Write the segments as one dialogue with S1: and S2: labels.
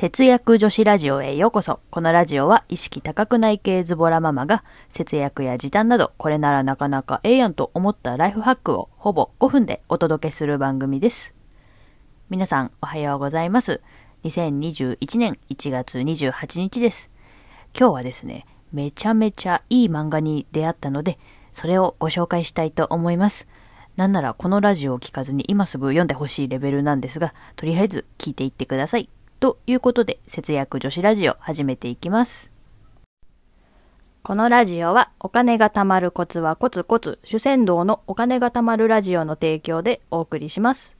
S1: 節約女子ラジオへようこそ。このラジオは意識高くない系ズボラママが節約や時短などこれならなかなかええやんと思ったライフハックをほぼ5分でお届けする番組です。皆さんおはようございます。2021年1月28日です。今日はですね、めちゃめちゃいい漫画に出会ったので、それをご紹介したいと思います。なんならこのラジオを聞かずに今すぐ読んでほしいレベルなんですが、とりあえず聞いていってください。ということで、節約女子ラジオ始めていきます。このラジオはお金が貯まるコツはコツコツ主戦道のお金が貯まるラジオの提供でお送りします。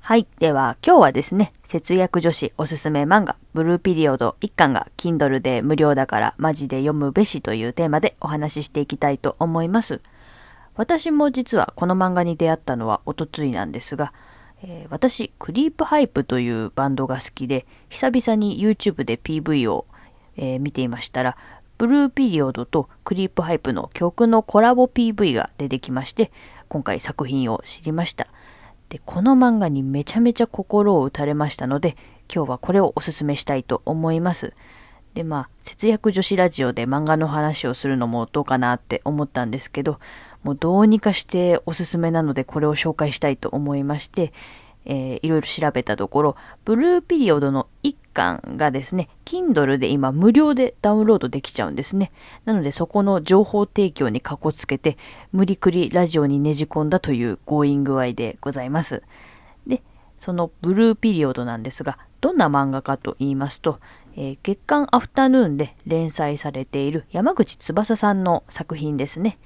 S1: はい。では、今日はですね、節約女子おすすめ漫画、ブルーピリオド1巻が Kindle で無料だからマジで読むべしというテーマでお話ししていきたいと思います。私も実はこの漫画に出会ったのはおとついなんですが、えー私、クリープハイプというバンドが好きで、久々に YouTube で PV を、えー見ていましたら、ブルーピリオドとクリープハイプの曲のコラボ PV が出てきまして、今回作品を知りました。で、この漫画にめちゃめちゃ心を打たれましたので、今日はこれをおすすめしたいと思います。で、まあ、節約女子ラジオで漫画の話をするのもどうかなって思ったんですけど、もうどうにかしておすすめなのでこれを紹介したいと思いまして、えーいろいろ調べたところ、ブルーピリオドの1巻がですね、Kindle で今無料でダウンロードできちゃうんですね。なのでそこの情報提供にかこつけて、無理くりラジオにねじ込んだという強引具合でございます。で、そのブルーピリオドなんですが、どんな漫画かと言いますと、えー月刊アフタヌーンで連載されている山口翼さんの作品ですね。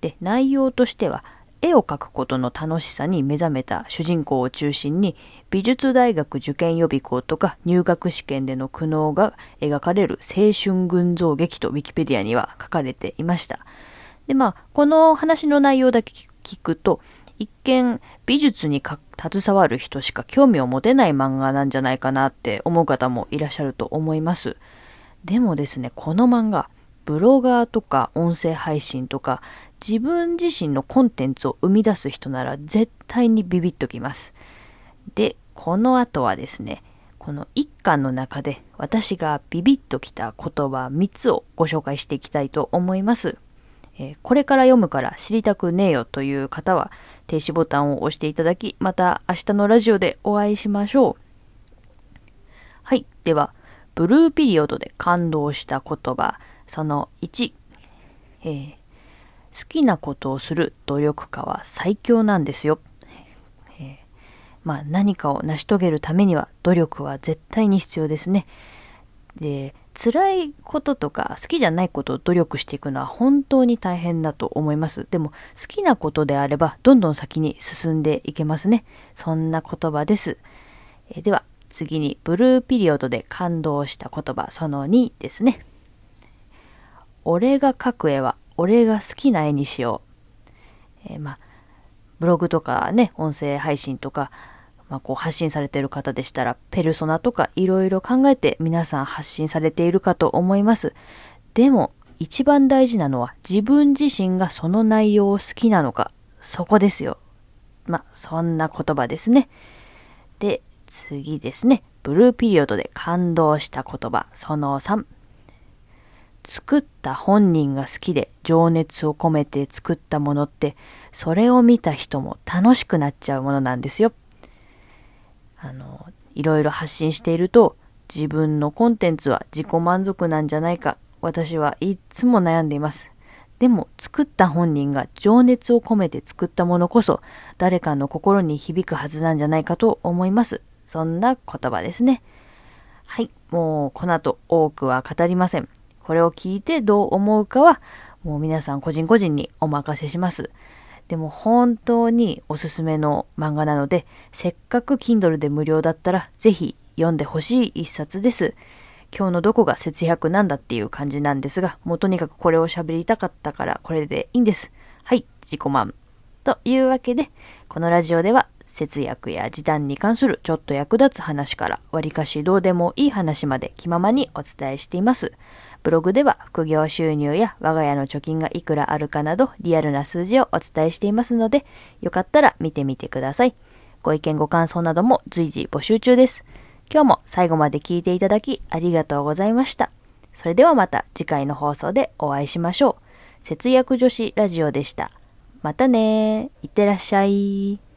S1: で、内容としては、絵を描くことの楽しさに目覚めた主人公を中心に、美術大学受験予備校とか入学試験での苦悩が描かれる青春群像劇とウィキペディアには書かれていました。で、まあ、この話の内容だけ聞くと、一見美術に携わる人しか興味を持てない漫画なんじゃないかなって思う方もいらっしゃると思います。でもですね、この漫画、ブロガーとか音声配信とか、自分自身のコンテンツを生み出す人なら絶対にビビッときます。で、この後はですね、この一巻の中で私がビビッときた言葉3つをご紹介していきたいと思います。えーこれから読むから知りたくねえよという方は停止ボタンを押していただき、また明日のラジオでお会いしましょう。はい。では、ブルーピリオドで感動した言葉、その1、えー好きなことをする努力家は最強なんですよ。えーまあ何かを成し遂げるためには努力は絶対に必要ですね。で、辛いこととか好きじゃないことを努力していくのは本当に大変だと思います。でも好きなことであればどんどん先に進んでいけますね。そんな言葉です。えーでは次にブルーピリオドで感動した言葉その2ですね。俺が描く絵は俺が好きな絵にしよう。えーまあ、ブログとかね、音声配信とか、まあ、こう発信されている方でしたら、ペルソナとかいろいろ考えて皆さん発信されているかと思います。でも、一番大事なのは自分自身がその内容を好きなのか、そこですよ。まあ、そんな言葉ですね。で、次ですね。ブルーピリオドで感動した言葉、その3。作った本人が好きで情熱を込めて作ったものって、それを見た人も楽しくなっちゃうものなんですよ。あの、いろいろ発信していると、自分のコンテンツは自己満足なんじゃないか、私はいつも悩んでいます。でも、作った本人が情熱を込めて作ったものこそ、誰かの心に響くはずなんじゃないかと思います。そんな言葉ですね。はい。もう、この後多くは語りません。これを聞いてどう思うかは、もう皆さん個人個人にお任せします。でも本当におすすめの漫画なので、せっかく Kindle で無料だったら、ぜひ読んでほしい一冊です。今日のどこが節約なんだっていう感じなんですが、もうとにかくこれを喋りたかったからこれでいいんです。はい、自己満。というわけで、このラジオでは節約や時短に関するちょっと役立つ話から、わりかしどうでもいい話まで気ままにお伝えしています。ブログでは副業収入や我が家の貯金がいくらあるかなどリアルな数字をお伝えしていますので、よかったら見てみてください。ご意見ご感想なども随時募集中です。今日も最後まで聞いていただきありがとうございました。それではまた次回の放送でお会いしましょう。節約女子ラジオでした。またねいってらっしゃい。